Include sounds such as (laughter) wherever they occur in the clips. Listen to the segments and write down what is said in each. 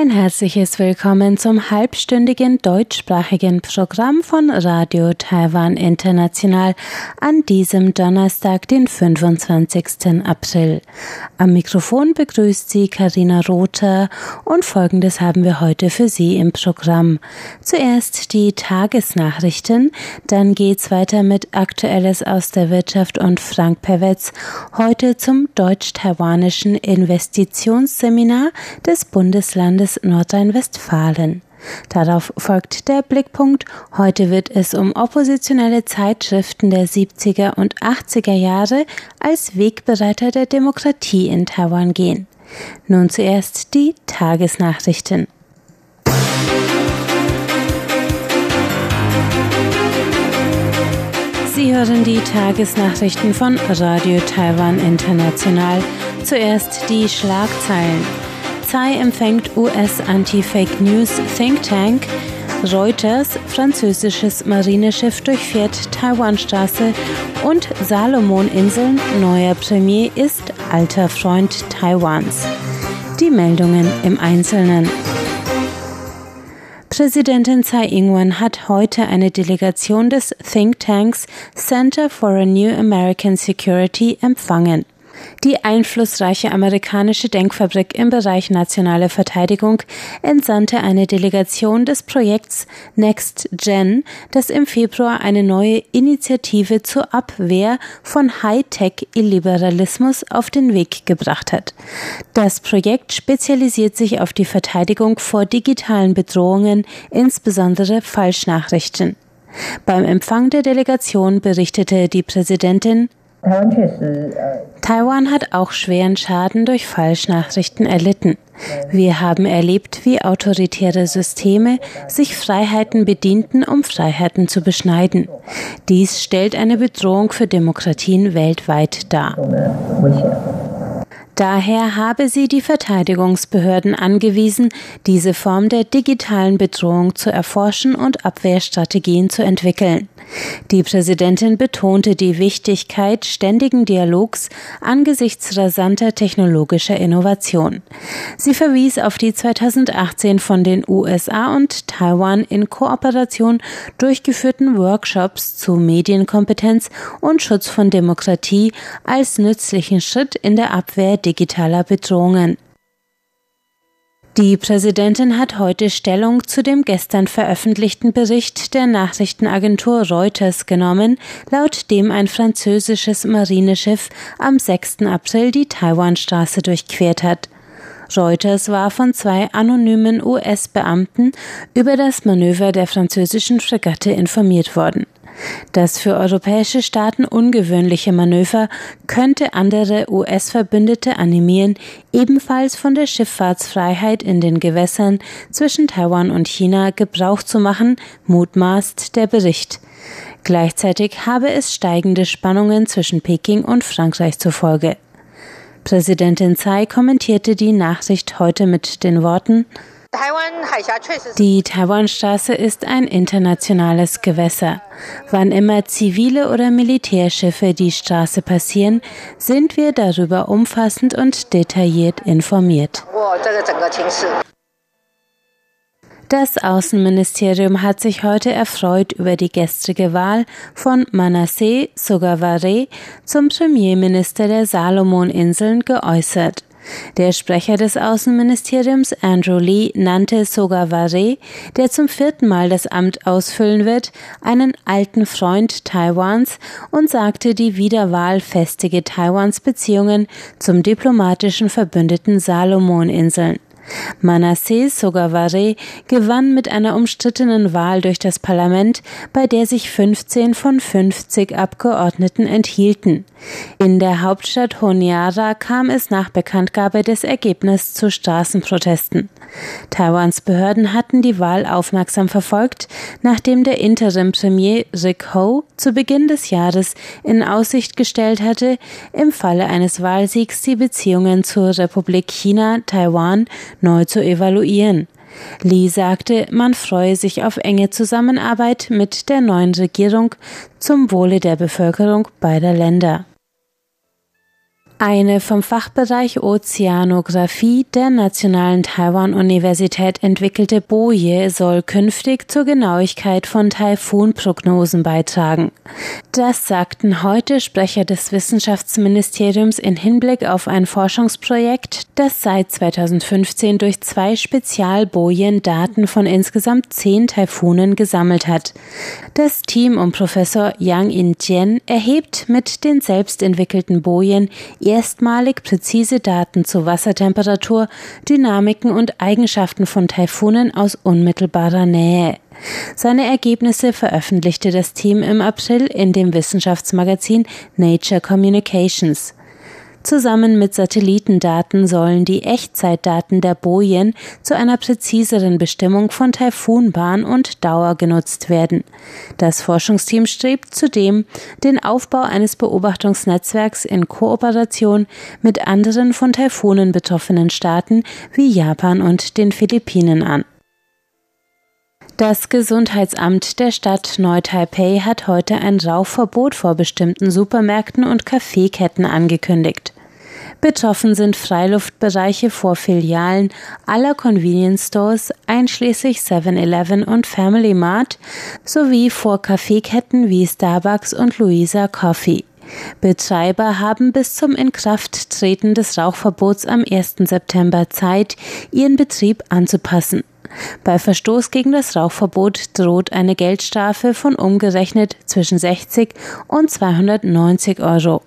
Ein herzliches Willkommen zum halbstündigen deutschsprachigen Programm von Radio Taiwan International an diesem Donnerstag, den 25. April. Am Mikrofon begrüßt Sie Karina Rother und Folgendes haben wir heute für Sie im Programm. Zuerst die Tagesnachrichten, dann geht's weiter mit Aktuelles aus der Wirtschaft und Frank Perwetz heute zum deutsch-taiwanischen Investitionsseminar des Bundeslandes Landes Nordrhein-Westfalen. Darauf folgt der Blickpunkt. Heute wird es um oppositionelle Zeitschriften der 70er und 80er Jahre als Wegbereiter der Demokratie in Taiwan gehen. Nun zuerst die Tagesnachrichten. Sie hören die Tagesnachrichten von Radio Taiwan International. Zuerst die Schlagzeilen. Polizei empfängt US-Anti-Fake News Think Tank. Reuters, französisches Marineschiff durchfährt Taiwanstraße und Salomoninseln, neuer Premier ist alter Freund Taiwans. Die Meldungen im Einzelnen. Präsidentin Tsai Ing-wen hat heute eine Delegation des Think Tanks Center for a New American Security empfangen. Die einflussreiche amerikanische Denkfabrik im Bereich nationale Verteidigung entsandte eine Delegation des Projekts Next Gen, das im Februar eine neue Initiative zur Abwehr von Hightech-Illiberalismus auf den Weg gebracht hat. Das Projekt spezialisiert sich auf die Verteidigung vor digitalen Bedrohungen, insbesondere Falschnachrichten. Beim Empfang der Delegation berichtete die Präsidentin Taiwan hat auch schweren Schaden durch Falschnachrichten erlitten. Wir haben erlebt, wie autoritäre Systeme sich Freiheiten bedienten, um Freiheiten zu beschneiden. Dies stellt eine Bedrohung für Demokratien weltweit dar. Daher habe sie die Verteidigungsbehörden angewiesen, diese Form der digitalen Bedrohung zu erforschen und Abwehrstrategien zu entwickeln. Die Präsidentin betonte die Wichtigkeit ständigen Dialogs angesichts rasanter technologischer Innovation. Sie verwies auf die 2018 von den USA und Taiwan in Kooperation durchgeführten Workshops zu Medienkompetenz und Schutz von Demokratie als nützlichen Schritt in der Abwehr digitaler Bedrohungen. Die Präsidentin hat heute Stellung zu dem gestern veröffentlichten Bericht der Nachrichtenagentur Reuters genommen, laut dem ein französisches Marineschiff am 6. April die Taiwanstraße durchquert hat. Reuters war von zwei anonymen US-Beamten über das Manöver der französischen Fregatte informiert worden. Das für europäische Staaten ungewöhnliche Manöver könnte andere US-Verbündete animieren, ebenfalls von der Schifffahrtsfreiheit in den Gewässern zwischen Taiwan und China Gebrauch zu machen, mutmaßt der Bericht. Gleichzeitig habe es steigende Spannungen zwischen Peking und Frankreich zur Folge. Präsidentin Tsai kommentierte die Nachricht heute mit den Worten die Taiwanstraße ist ein internationales Gewässer. Wann immer zivile oder Militärschiffe die Straße passieren, sind wir darüber umfassend und detailliert informiert. Das Außenministerium hat sich heute erfreut über die gestrige Wahl von Manasseh Sogavare zum Premierminister der Salomoninseln geäußert. Der Sprecher des Außenministeriums Andrew Lee nannte Sogavare, der zum vierten Mal das Amt ausfüllen wird, einen alten Freund Taiwans und sagte, die Wiederwahl festige Taiwans Beziehungen zum diplomatischen Verbündeten Salomoninseln. Manasseh Sogavare gewann mit einer umstrittenen Wahl durch das Parlament, bei der sich 15 von 50 Abgeordneten enthielten. In der Hauptstadt Honiara kam es nach Bekanntgabe des Ergebnisses zu Straßenprotesten. Taiwans Behörden hatten die Wahl aufmerksam verfolgt, nachdem der Interim-Premier Rick Ho zu Beginn des Jahres in Aussicht gestellt hatte, im Falle eines Wahlsiegs die Beziehungen zur Republik China, Taiwan neu zu evaluieren. Lee sagte, man freue sich auf enge Zusammenarbeit mit der neuen Regierung zum Wohle der Bevölkerung beider Länder. Eine vom Fachbereich Ozeanographie der Nationalen Taiwan-Universität entwickelte Boje soll künftig zur Genauigkeit von Taifunprognosen beitragen. Das sagten heute Sprecher des Wissenschaftsministeriums in Hinblick auf ein Forschungsprojekt, das seit 2015 durch zwei Spezialbojen Daten von insgesamt zehn Taifunen gesammelt hat. Das Team um Professor Yang In-Tien erhebt mit den selbst entwickelten Bojen erstmalig präzise Daten zu Wassertemperatur, Dynamiken und Eigenschaften von Taifunen aus unmittelbarer Nähe. Seine Ergebnisse veröffentlichte das Team im April in dem Wissenschaftsmagazin Nature Communications. Zusammen mit Satellitendaten sollen die Echtzeitdaten der Bojen zu einer präziseren Bestimmung von Taifunbahn und Dauer genutzt werden. Das Forschungsteam strebt zudem den Aufbau eines Beobachtungsnetzwerks in Kooperation mit anderen von Taifunen betroffenen Staaten wie Japan und den Philippinen an. Das Gesundheitsamt der Stadt Neu-Taipei hat heute ein Rauchverbot vor bestimmten Supermärkten und Kaffeeketten angekündigt. Betroffen sind Freiluftbereiche vor Filialen aller Convenience Stores einschließlich 7-Eleven und Family Mart sowie vor Kaffeeketten wie Starbucks und Louisa Coffee. Betreiber haben bis zum Inkrafttreten des Rauchverbots am 1. September Zeit, ihren Betrieb anzupassen. Bei Verstoß gegen das Rauchverbot droht eine Geldstrafe von umgerechnet zwischen 60 und 290 Euro.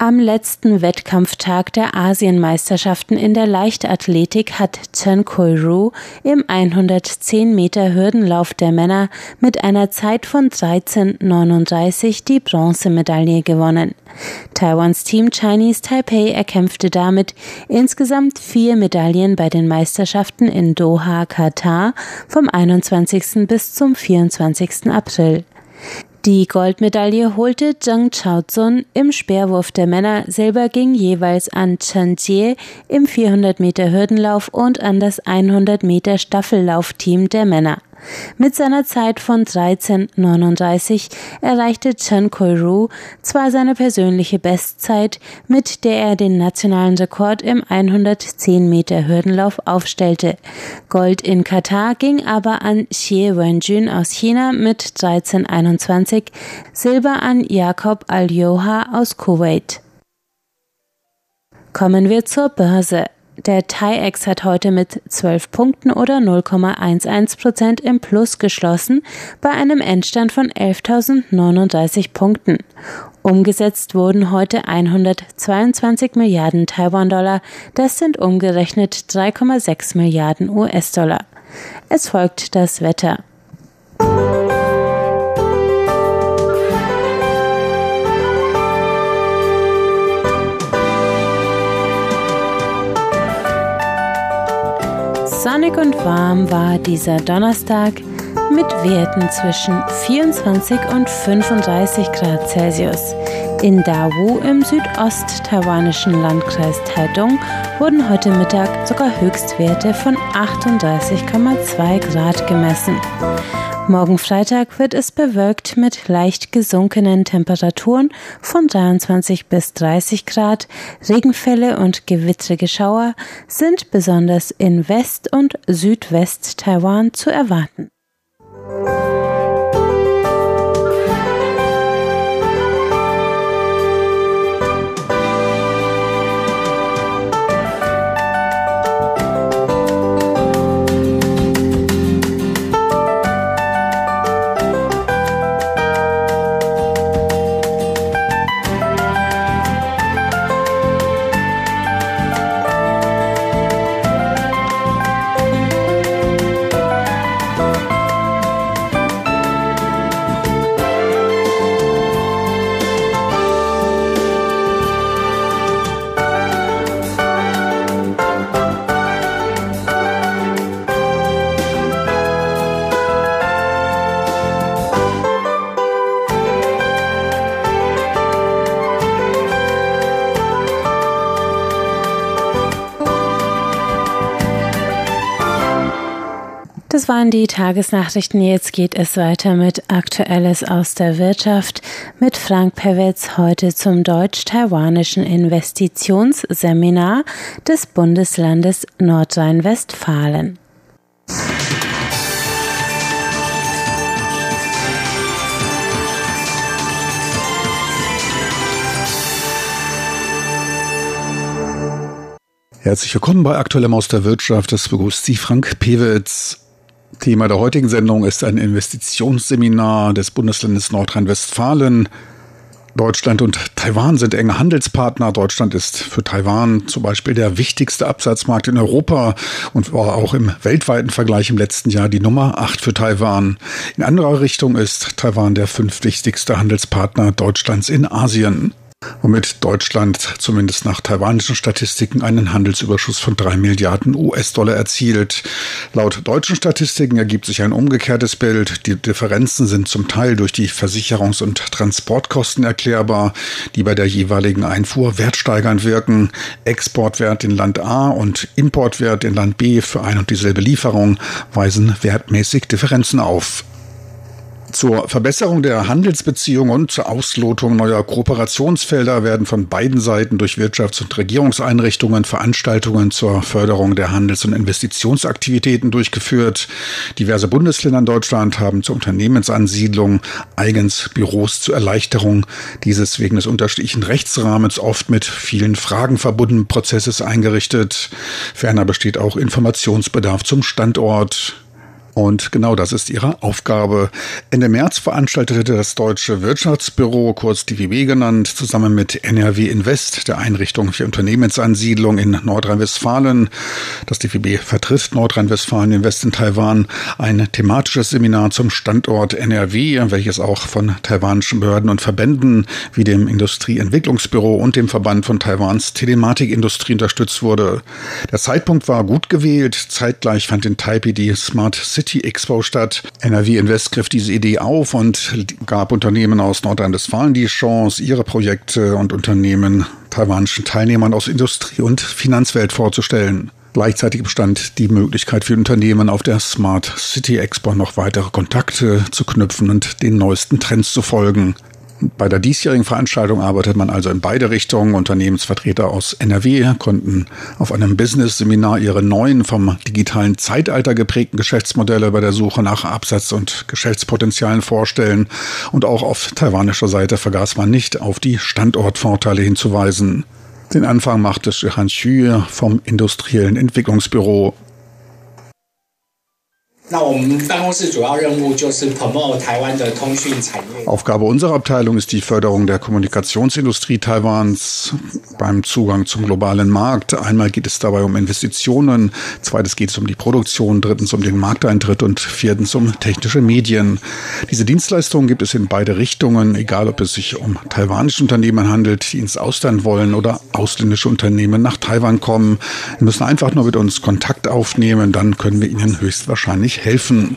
Am letzten Wettkampftag der Asienmeisterschaften in der Leichtathletik hat Chen Koi-ru im 110 Meter Hürdenlauf der Männer mit einer Zeit von 13,39 die Bronzemedaille gewonnen. Taiwans Team Chinese Taipei erkämpfte damit insgesamt vier Medaillen bei den Meisterschaften in Doha, Katar vom 21. bis zum 24. April. Die Goldmedaille holte Zhang Chaozun im Speerwurf der Männer, Silber ging jeweils an Chen Jie im 400 Meter Hürdenlauf und an das 100 Meter Staffellaufteam der Männer. Mit seiner Zeit von 13,39 erreichte Chen Koiru zwar seine persönliche Bestzeit, mit der er den nationalen Rekord im 110 Meter Hürdenlauf aufstellte. Gold in Katar ging aber an Xie Wenjun aus China mit 13,21, Silber an Jakob Al-Yoha aus Kuwait. Kommen wir zur Börse. Der TAIEX hat heute mit 12 Punkten oder 0,11 Prozent im Plus geschlossen bei einem Endstand von 11.039 Punkten. Umgesetzt wurden heute 122 Milliarden Taiwan-Dollar, das sind umgerechnet 3,6 Milliarden US-Dollar. Es folgt das Wetter. Sonnig und warm war dieser Donnerstag mit Werten zwischen 24 und 35 Grad Celsius. In Dawu im südost-taiwanischen Landkreis Taidong wurden heute Mittag sogar Höchstwerte von 38,2 Grad gemessen. Morgen Freitag wird es bewölkt mit leicht gesunkenen Temperaturen von 23 bis 30 Grad. Regenfälle und gewittrige Schauer sind besonders in West- und Südwest-Taiwan zu erwarten. Das waren die Tagesnachrichten. Jetzt geht es weiter mit Aktuelles aus der Wirtschaft mit Frank Pewitz heute zum deutsch-taiwanischen Investitionsseminar des Bundeslandes Nordrhein-Westfalen. Herzlich willkommen bei Aktuellem aus der Wirtschaft. Das begrüßt Sie Frank Pewitz. Thema der heutigen Sendung ist ein Investitionsseminar des Bundeslandes Nordrhein-Westfalen. Deutschland und Taiwan sind enge Handelspartner. Deutschland ist für Taiwan zum Beispiel der wichtigste Absatzmarkt in Europa und war auch im weltweiten Vergleich im letzten Jahr die Nummer 8 für Taiwan. In anderer Richtung ist Taiwan der fünftwichtigste Handelspartner Deutschlands in Asien womit Deutschland zumindest nach taiwanischen Statistiken einen Handelsüberschuss von drei Milliarden US-Dollar erzielt. Laut deutschen Statistiken ergibt sich ein umgekehrtes Bild. Die Differenzen sind zum Teil durch die Versicherungs- und Transportkosten erklärbar, die bei der jeweiligen Einfuhr wertsteigernd wirken. Exportwert in Land A und Importwert in Land B für ein und dieselbe Lieferung weisen wertmäßig Differenzen auf. Zur Verbesserung der Handelsbeziehungen und zur Auslotung neuer Kooperationsfelder werden von beiden Seiten durch Wirtschafts- und Regierungseinrichtungen Veranstaltungen zur Förderung der Handels- und Investitionsaktivitäten durchgeführt. Diverse Bundesländer in Deutschland haben zur Unternehmensansiedlung eigens Büros zur Erleichterung dieses wegen des unterschiedlichen Rechtsrahmens oft mit vielen Fragen verbundenen Prozesses eingerichtet. Ferner besteht auch Informationsbedarf zum Standort. Und genau das ist ihre Aufgabe. Ende März veranstaltete das Deutsche Wirtschaftsbüro, kurz DWB genannt, zusammen mit NRW Invest, der Einrichtung für Unternehmensansiedlung in Nordrhein-Westfalen. Das DWB vertritt Nordrhein-Westfalen Invest in Taiwan, ein thematisches Seminar zum Standort NRW, welches auch von taiwanischen Behörden und Verbänden wie dem Industrieentwicklungsbüro und dem Verband von Taiwans Telematikindustrie unterstützt wurde. Der Zeitpunkt war gut gewählt. Zeitgleich fand in Taipei die Smart City City Expo statt. NRW Invest griff diese Idee auf und gab Unternehmen aus Nordrhein-Westfalen die Chance, ihre Projekte und Unternehmen taiwanischen Teilnehmern aus Industrie- und Finanzwelt vorzustellen. Gleichzeitig bestand die Möglichkeit für Unternehmen auf der Smart City Expo noch weitere Kontakte zu knüpfen und den neuesten Trends zu folgen. Bei der diesjährigen Veranstaltung arbeitet man also in beide Richtungen. Unternehmensvertreter aus NRW konnten auf einem Business-Seminar ihre neuen vom digitalen Zeitalter geprägten Geschäftsmodelle bei der Suche nach Absatz- und Geschäftspotenzialen vorstellen. Und auch auf taiwanischer Seite vergaß man nicht, auf die Standortvorteile hinzuweisen. Den Anfang machte Shihan Xu vom Industriellen Entwicklungsbüro. Aufgabe unserer Abteilung ist die Förderung der Kommunikationsindustrie Taiwans beim Zugang zum globalen Markt. Einmal geht es dabei um Investitionen, zweitens geht es um die Produktion, drittens um den Markteintritt und viertens um technische Medien. Diese Dienstleistungen gibt es in beide Richtungen, egal ob es sich um taiwanische Unternehmen handelt, die ins Ausland wollen oder ausländische Unternehmen nach Taiwan kommen. Sie müssen einfach nur mit uns Kontakt aufnehmen, dann können wir Ihnen höchstwahrscheinlich helfen.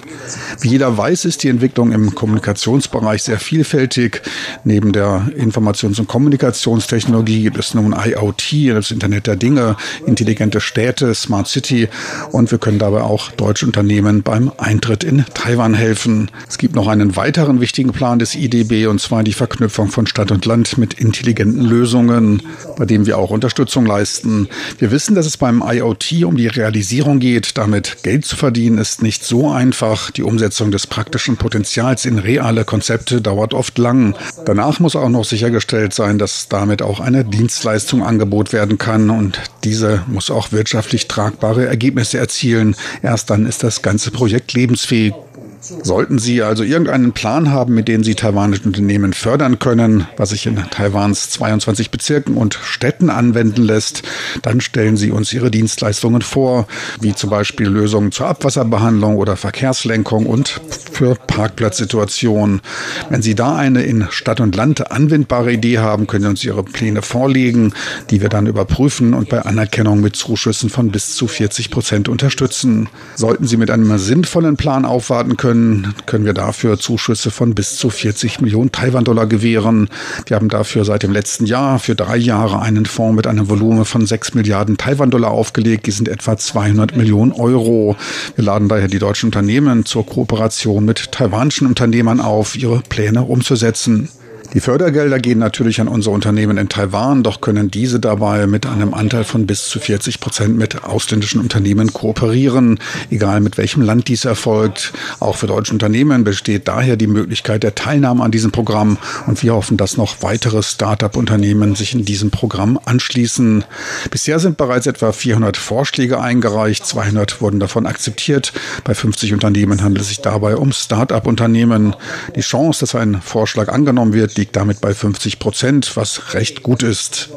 Wie jeder weiß, ist die Entwicklung im Kommunikationsbereich sehr vielfältig. Neben der Informations- und Kommunikationstechnologie gibt es nun IoT, das Internet der Dinge, intelligente Städte, Smart City und wir können dabei auch deutsche Unternehmen beim Eintritt in Taiwan helfen. Es gibt noch einen weiteren wichtigen Plan des IDB und zwar die Verknüpfung von Stadt und Land mit intelligenten Lösungen, bei dem wir auch Unterstützung leisten. Wir wissen, dass es beim IoT um die Realisierung geht. Damit Geld zu verdienen ist nicht so einfach. Die Umsetzung des praktischen Potenzials in reale Konzepte dauert oft lang. Danach muss auch noch sichergestellt sein, dass damit auch eine Dienstleistung angeboten werden kann und diese muss auch wirtschaftlich tragbare Ergebnisse erzielen. Erst dann ist das ganze Projekt lebensfähig. Sollten Sie also irgendeinen Plan haben, mit dem Sie taiwanische Unternehmen fördern können, was sich in Taiwans 22 Bezirken und Städten anwenden lässt, dann stellen Sie uns Ihre Dienstleistungen vor, wie zum Beispiel Lösungen zur Abwasserbehandlung oder Verkehrslenkung und für Parkplatzsituationen. Wenn Sie da eine in Stadt und Land anwendbare Idee haben, können Sie uns Ihre Pläne vorlegen, die wir dann überprüfen und bei Anerkennung mit Zuschüssen von bis zu 40 Prozent unterstützen. Sollten Sie mit einem sinnvollen Plan aufwarten können, können, können wir dafür Zuschüsse von bis zu 40 Millionen Taiwan-Dollar gewähren. Wir haben dafür seit dem letzten Jahr für drei Jahre einen Fonds mit einem Volumen von 6 Milliarden Taiwan-Dollar aufgelegt. Die sind etwa 200 Millionen Euro. Wir laden daher die deutschen Unternehmen zur Kooperation mit taiwanischen Unternehmern auf, ihre Pläne umzusetzen. Die Fördergelder gehen natürlich an unsere Unternehmen in Taiwan, doch können diese dabei mit einem Anteil von bis zu 40 Prozent mit ausländischen Unternehmen kooperieren, egal mit welchem Land dies erfolgt. Auch für deutsche Unternehmen besteht daher die Möglichkeit der Teilnahme an diesem Programm und wir hoffen, dass noch weitere Start-up-Unternehmen sich in diesem Programm anschließen. Bisher sind bereits etwa 400 Vorschläge eingereicht, 200 wurden davon akzeptiert. Bei 50 Unternehmen handelt es sich dabei um Start-up-Unternehmen. Die Chance, dass ein Vorschlag angenommen wird, liegt damit bei 50 Prozent, was recht gut ist.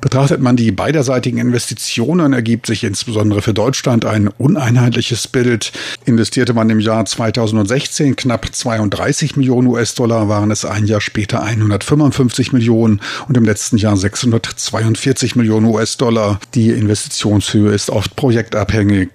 Betrachtet man die beiderseitigen Investitionen, ergibt sich insbesondere für Deutschland ein uneinheitliches Bild. Investierte man im Jahr 2016 knapp 32 Millionen US-Dollar, waren es ein Jahr später 155 Millionen und im letzten Jahr 642 Millionen US-Dollar. Die Investitionshöhe ist oft projektabhängig.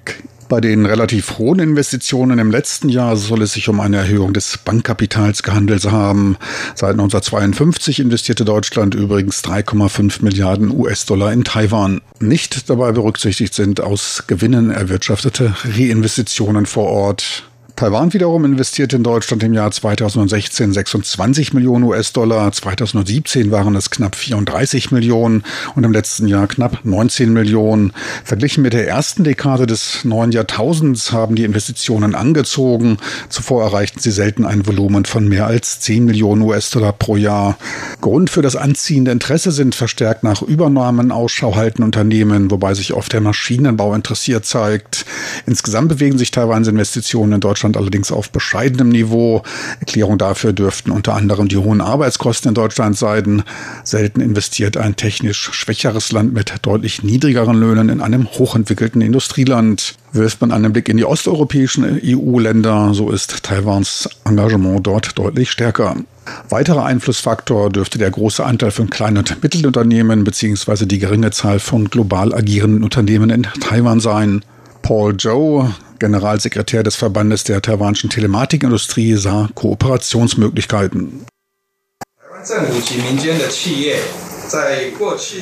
Bei den relativ hohen Investitionen im letzten Jahr soll es sich um eine Erhöhung des Bankkapitals gehandelt haben. Seit 1952 investierte Deutschland übrigens 3,5 Milliarden US-Dollar in Taiwan. Nicht dabei berücksichtigt sind aus Gewinnen erwirtschaftete Reinvestitionen vor Ort. Taiwan wiederum investierte in Deutschland im Jahr 2016 26 Millionen US-Dollar, 2017 waren es knapp 34 Millionen und im letzten Jahr knapp 19 Millionen. Verglichen mit der ersten Dekade des neuen Jahrtausends haben die Investitionen angezogen. Zuvor erreichten sie selten ein Volumen von mehr als 10 Millionen US-Dollar pro Jahr. Grund für das anziehende Interesse sind verstärkt nach Übernahmen Ausschau halten Unternehmen, wobei sich oft der Maschinenbau interessiert zeigt. Insgesamt bewegen sich Taiwans Investitionen in Deutschland Deutschland allerdings auf bescheidenem Niveau. Erklärung dafür dürften unter anderem die hohen Arbeitskosten in Deutschland sein. Selten investiert ein technisch schwächeres Land mit deutlich niedrigeren Löhnen in einem hochentwickelten Industrieland. Wirft man einen Blick in die osteuropäischen EU-Länder, so ist Taiwans Engagement dort deutlich stärker. Weiterer Einflussfaktor dürfte der große Anteil von kleinen und Mittelunternehmen bzw. die geringe Zahl von global agierenden Unternehmen in Taiwan sein. Paul Joe, Generalsekretär des Verbandes der taiwanischen Telematikindustrie, sah Kooperationsmöglichkeiten.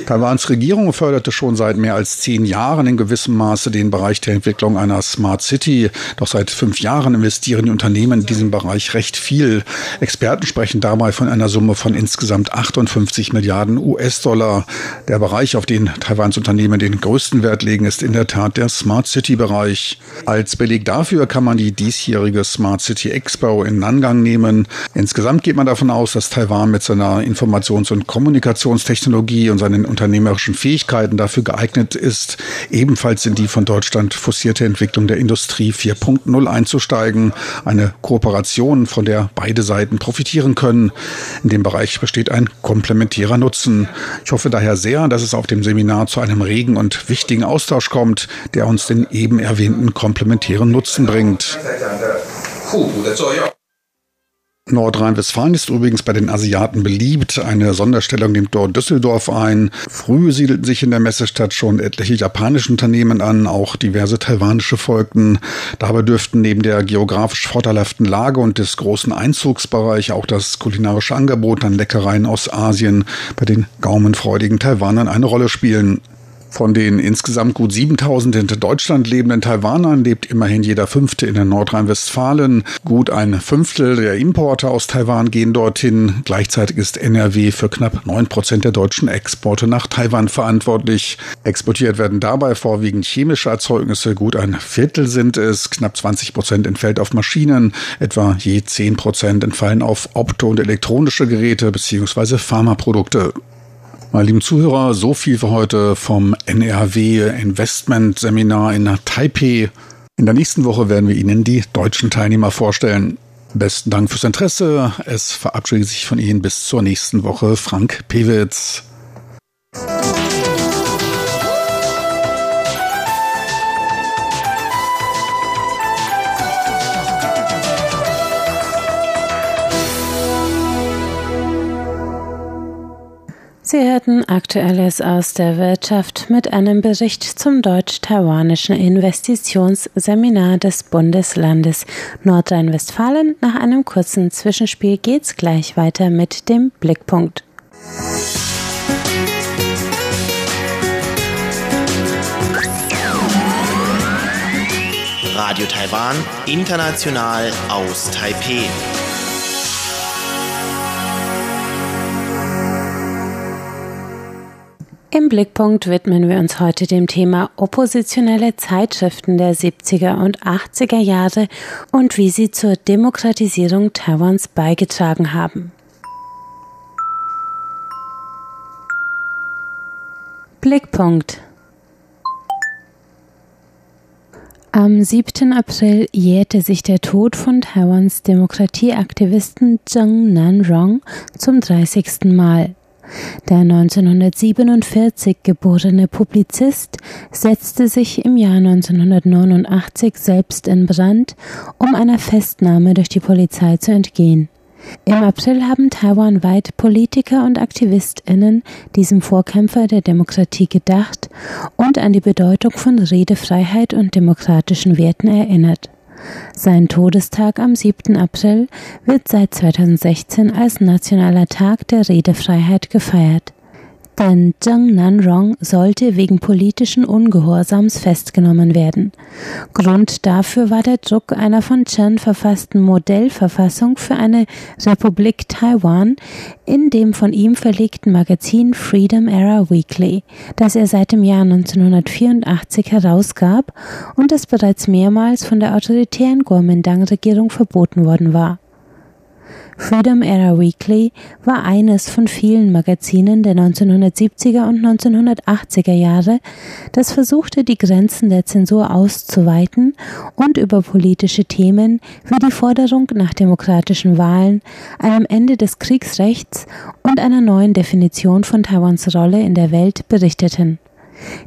Taiwans Regierung förderte schon seit mehr als zehn Jahren in gewissem Maße den Bereich der Entwicklung einer Smart City. Doch seit fünf Jahren investieren die Unternehmen in diesem Bereich recht viel. Experten sprechen dabei von einer Summe von insgesamt 58 Milliarden US-Dollar. Der Bereich, auf den Taiwans Unternehmen den größten Wert legen, ist in der Tat der Smart City-Bereich. Als Beleg dafür kann man die diesjährige Smart City Expo in Nangang nehmen. Insgesamt geht man davon aus, dass Taiwan mit seiner Informations- und Kommunikationstechnologie Technologie und seinen unternehmerischen Fähigkeiten dafür geeignet ist, ebenfalls in die von Deutschland forcierte Entwicklung der Industrie 4.0 einzusteigen. Eine Kooperation, von der beide Seiten profitieren können. In dem Bereich besteht ein komplementärer Nutzen. Ich hoffe daher sehr, dass es auf dem Seminar zu einem regen und wichtigen Austausch kommt, der uns den eben erwähnten komplementären Nutzen bringt. Nordrhein-Westfalen ist übrigens bei den Asiaten beliebt. Eine Sonderstellung nimmt dort Düsseldorf ein. Früh siedelten sich in der Messestadt schon etliche japanische Unternehmen an, auch diverse taiwanische folgten. Dabei dürften neben der geografisch vorteilhaften Lage und des großen Einzugsbereichs auch das kulinarische Angebot an Leckereien aus Asien bei den gaumenfreudigen Taiwanern eine Rolle spielen. Von den insgesamt gut 7000 in Deutschland lebenden Taiwanern lebt immerhin jeder Fünfte in Nordrhein-Westfalen. Gut ein Fünftel der Importe aus Taiwan gehen dorthin. Gleichzeitig ist NRW für knapp 9 Prozent der deutschen Exporte nach Taiwan verantwortlich. Exportiert werden dabei vorwiegend chemische Erzeugnisse. Gut ein Viertel sind es. Knapp 20 Prozent entfällt auf Maschinen. Etwa je 10 Prozent entfallen auf opto- und elektronische Geräte bzw. Pharmaprodukte. Meine lieben Zuhörer, so viel für heute vom NRW Investment Seminar in Taipei. In der nächsten Woche werden wir Ihnen die deutschen Teilnehmer vorstellen. Besten Dank fürs Interesse. Es verabschiedet sich von Ihnen bis zur nächsten Woche Frank Pewitz. Sie hörten Aktuelles aus der Wirtschaft mit einem Bericht zum deutsch-taiwanischen Investitionsseminar des Bundeslandes Nordrhein-Westfalen. Nach einem kurzen Zwischenspiel geht's gleich weiter mit dem Blickpunkt. Radio Taiwan, international aus Taipeh. Im Blickpunkt widmen wir uns heute dem Thema oppositionelle Zeitschriften der 70er und 80er Jahre und wie sie zur Demokratisierung Taiwans beigetragen haben. Blickpunkt Am 7. April jährte sich der Tod von Taiwans Demokratieaktivisten Zheng Nanrong zum 30. Mal. Der 1947 geborene Publizist setzte sich im Jahr 1989 selbst in Brand, um einer Festnahme durch die Polizei zu entgehen. Im April haben taiwanweit Politiker und AktivistInnen diesem Vorkämpfer der Demokratie gedacht und an die Bedeutung von Redefreiheit und demokratischen Werten erinnert. Sein Todestag am 7. April wird seit 2016 als Nationaler Tag der Redefreiheit gefeiert denn Zheng Nanrong sollte wegen politischen Ungehorsams festgenommen werden. Grund dafür war der Druck einer von Chen verfassten Modellverfassung für eine Republik Taiwan in dem von ihm verlegten Magazin Freedom Era Weekly, das er seit dem Jahr 1984 herausgab und das bereits mehrmals von der autoritären Kuomintang-Regierung verboten worden war. Freedom Era Weekly war eines von vielen Magazinen der 1970er und 1980er Jahre, das versuchte, die Grenzen der Zensur auszuweiten und über politische Themen wie die Forderung nach demokratischen Wahlen, einem Ende des Kriegsrechts und einer neuen Definition von Taiwans Rolle in der Welt berichteten.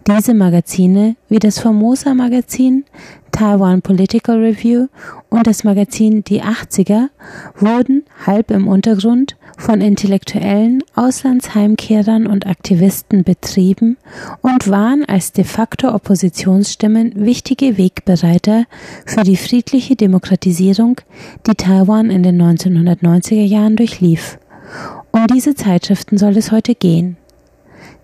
Diese Magazine, wie das Formosa Magazin, Taiwan Political Review und das Magazin Die 80er, wurden halb im Untergrund von Intellektuellen, Auslandsheimkehrern und Aktivisten betrieben und waren als de facto Oppositionsstimmen wichtige Wegbereiter für die friedliche Demokratisierung, die Taiwan in den 1990er Jahren durchlief. Um diese Zeitschriften soll es heute gehen.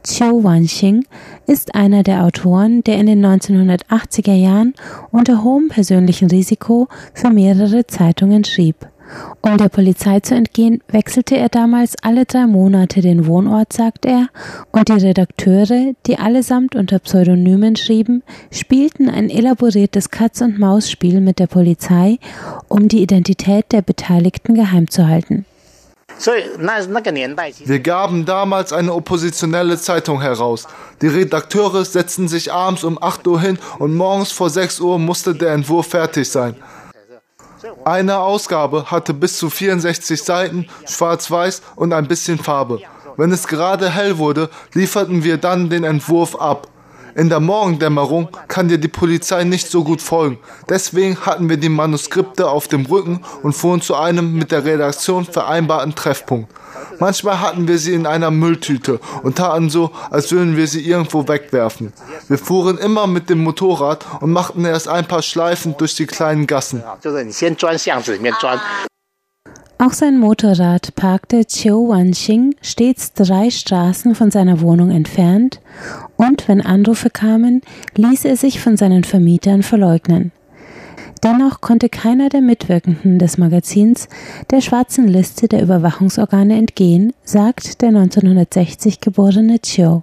Qiu Wanxing ist einer der Autoren, der in den 1980er Jahren unter hohem persönlichen Risiko für mehrere Zeitungen schrieb. Um der Polizei zu entgehen, wechselte er damals alle drei Monate den Wohnort, sagt er, und die Redakteure, die allesamt unter Pseudonymen schrieben, spielten ein elaboriertes Katz-und-Maus-Spiel mit der Polizei, um die Identität der Beteiligten geheim zu halten. Wir gaben damals eine oppositionelle Zeitung heraus. Die Redakteure setzten sich abends um 8 Uhr hin und morgens vor 6 Uhr musste der Entwurf fertig sein. Eine Ausgabe hatte bis zu 64 Seiten, schwarz-weiß und ein bisschen Farbe. Wenn es gerade hell wurde, lieferten wir dann den Entwurf ab. In der Morgendämmerung kann dir die Polizei nicht so gut folgen. Deswegen hatten wir die Manuskripte auf dem Rücken und fuhren zu einem mit der Redaktion vereinbarten Treffpunkt. Manchmal hatten wir sie in einer Mülltüte und taten so, als würden wir sie irgendwo wegwerfen. Wir fuhren immer mit dem Motorrad und machten erst ein paar Schleifen durch die kleinen Gassen. Auch sein Motorrad parkte Chiu Wanxing stets drei Straßen von seiner Wohnung entfernt und wenn Anrufe kamen, ließ er sich von seinen Vermietern verleugnen. Dennoch konnte keiner der Mitwirkenden des Magazins der schwarzen Liste der Überwachungsorgane entgehen, sagt der 1960 geborene Chiu.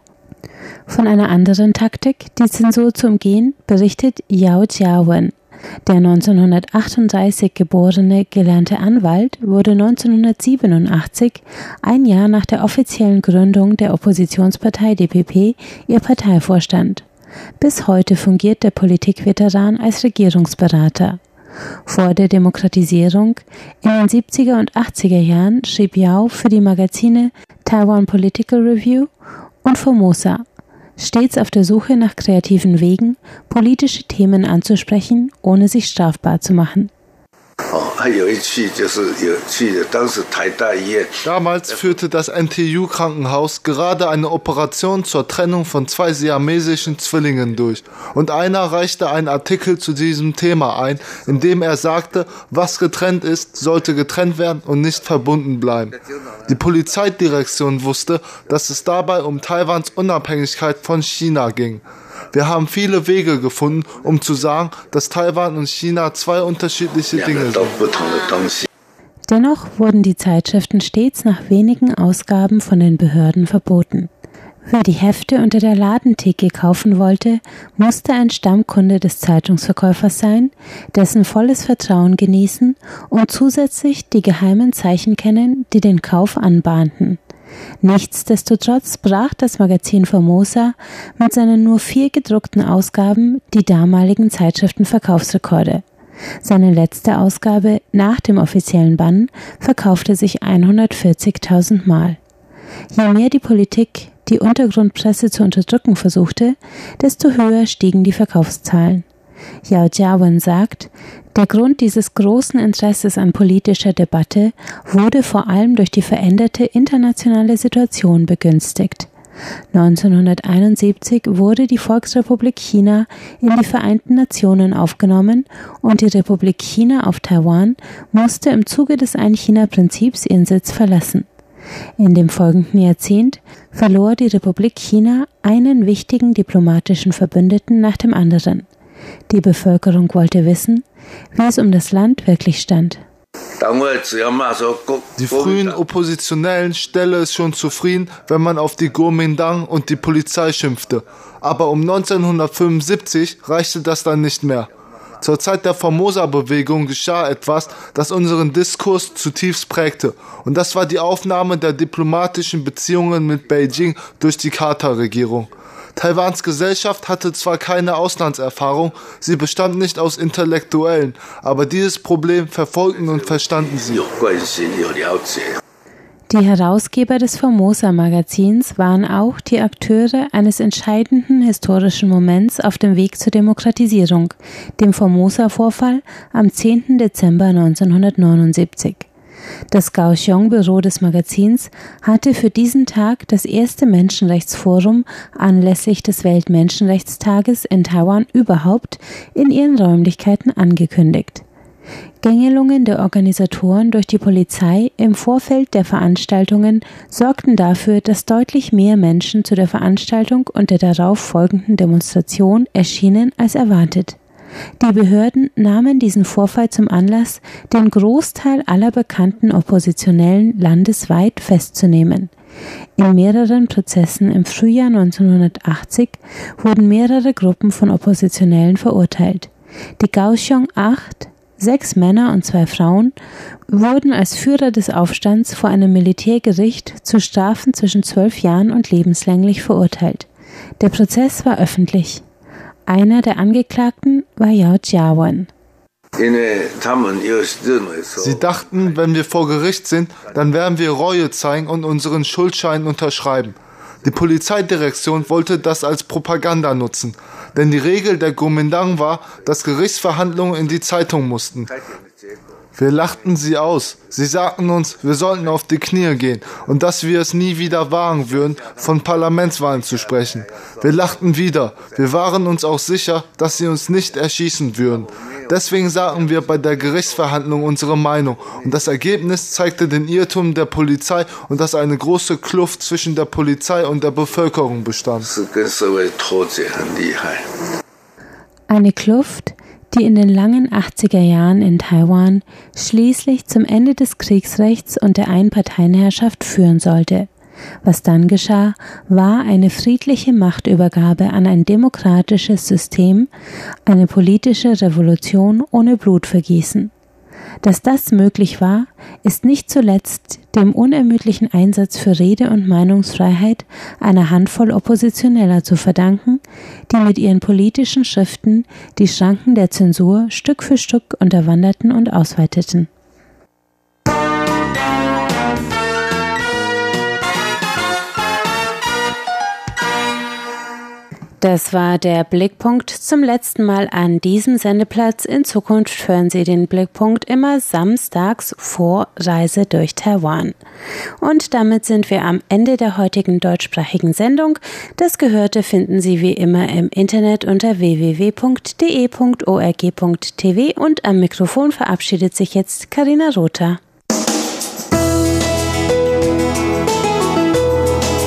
Von einer anderen Taktik, die Zensur zu umgehen, berichtet Yao Jiawen, der 1938 geborene gelernte Anwalt wurde 1987, ein Jahr nach der offiziellen Gründung der Oppositionspartei DPP, ihr Parteivorstand. Bis heute fungiert der Politikveteran als Regierungsberater. Vor der Demokratisierung in den 70er und 80er Jahren schrieb Yao für die Magazine Taiwan Political Review und Formosa stets auf der Suche nach kreativen Wegen, politische Themen anzusprechen, ohne sich strafbar zu machen. (laughs) Damals führte das NTU-Krankenhaus gerade eine Operation zur Trennung von zwei siamesischen Zwillingen durch. Und einer reichte einen Artikel zu diesem Thema ein, in dem er sagte, was getrennt ist, sollte getrennt werden und nicht verbunden bleiben. Die Polizeidirektion wusste, dass es dabei um Taiwans Unabhängigkeit von China ging. Wir haben viele Wege gefunden, um zu sagen, dass Taiwan und China zwei unterschiedliche Dinge sind. Dennoch wurden die Zeitschriften stets nach wenigen Ausgaben von den Behörden verboten. Wer die Hefte unter der Ladentheke kaufen wollte, musste ein Stammkunde des Zeitungsverkäufers sein, dessen volles Vertrauen genießen und zusätzlich die geheimen Zeichen kennen, die den Kauf anbahnten. Nichtsdestotrotz brach das Magazin Formosa mit seinen nur vier gedruckten Ausgaben die damaligen Zeitschriftenverkaufsrekorde. Seine letzte Ausgabe nach dem offiziellen Bann verkaufte sich 140.000 Mal. Je mehr die Politik die Untergrundpresse zu unterdrücken versuchte, desto höher stiegen die Verkaufszahlen. Yao Jiawen sagt, der Grund dieses großen Interesses an politischer Debatte wurde vor allem durch die veränderte internationale Situation begünstigt. 1971 wurde die Volksrepublik China in die Vereinten Nationen aufgenommen und die Republik China auf Taiwan musste im Zuge des Ein-China-Prinzips ihren Sitz verlassen. In dem folgenden Jahrzehnt verlor die Republik China einen wichtigen diplomatischen Verbündeten nach dem anderen. Die Bevölkerung wollte wissen, wie es um das Land wirklich stand. Die frühen Oppositionellen stelle es schon zufrieden, wenn man auf die Kuomintang und die Polizei schimpfte. Aber um 1975 reichte das dann nicht mehr. Zur Zeit der Formosa-Bewegung geschah etwas, das unseren Diskurs zutiefst prägte. Und das war die Aufnahme der diplomatischen Beziehungen mit Beijing durch die Carter-Regierung. Taiwans Gesellschaft hatte zwar keine Auslandserfahrung, sie bestand nicht aus Intellektuellen, aber dieses Problem verfolgten und verstanden sie. Die Herausgeber des Formosa-Magazins waren auch die Akteure eines entscheidenden historischen Moments auf dem Weg zur Demokratisierung, dem Formosa-Vorfall am 10. Dezember 1979. Das Kaohsiung-Büro des Magazins hatte für diesen Tag das erste Menschenrechtsforum anlässlich des Weltmenschenrechtstages in Taiwan überhaupt in ihren Räumlichkeiten angekündigt. Gängelungen der Organisatoren durch die Polizei im Vorfeld der Veranstaltungen sorgten dafür, dass deutlich mehr Menschen zu der Veranstaltung und der darauf folgenden Demonstration erschienen als erwartet. Die Behörden nahmen diesen Vorfall zum Anlass, den Großteil aller bekannten Oppositionellen landesweit festzunehmen. In mehreren Prozessen im Frühjahr 1980 wurden mehrere Gruppen von Oppositionellen verurteilt. Die Kaohsiung 8, sechs Männer und zwei Frauen, wurden als Führer des Aufstands vor einem Militärgericht zu Strafen zwischen zwölf Jahren und lebenslänglich verurteilt. Der Prozess war öffentlich. Einer der Angeklagten war Yao Jiawan. Sie dachten, wenn wir vor Gericht sind, dann werden wir Reue zeigen und unseren Schuldschein unterschreiben. Die Polizeidirektion wollte das als Propaganda nutzen, denn die Regel der Gomindang war, dass Gerichtsverhandlungen in die Zeitung mussten. Wir lachten sie aus. Sie sagten uns, wir sollten auf die Knie gehen und dass wir es nie wieder wagen würden, von Parlamentswahlen zu sprechen. Wir lachten wieder. Wir waren uns auch sicher, dass sie uns nicht erschießen würden. Deswegen sagten wir bei der Gerichtsverhandlung unsere Meinung und das Ergebnis zeigte den Irrtum der Polizei und dass eine große Kluft zwischen der Polizei und der Bevölkerung bestand. Eine Kluft, die in den langen 80er Jahren in Taiwan schließlich zum Ende des Kriegsrechts und der Einparteienherrschaft führen sollte. Was dann geschah, war eine friedliche Machtübergabe an ein demokratisches System, eine politische Revolution ohne Blutvergießen. Dass das möglich war, ist nicht zuletzt dem unermüdlichen Einsatz für Rede- und Meinungsfreiheit einer Handvoll Oppositioneller zu verdanken, die mit ihren politischen Schriften die Schranken der Zensur Stück für Stück unterwanderten und ausweiteten. Das war der Blickpunkt zum letzten Mal an diesem Sendeplatz. In Zukunft hören Sie den Blickpunkt immer samstags vor Reise durch Taiwan. Und damit sind wir am Ende der heutigen deutschsprachigen Sendung. Das Gehörte finden Sie wie immer im Internet unter www.de.org.tv und am Mikrofon verabschiedet sich jetzt Karina Rother.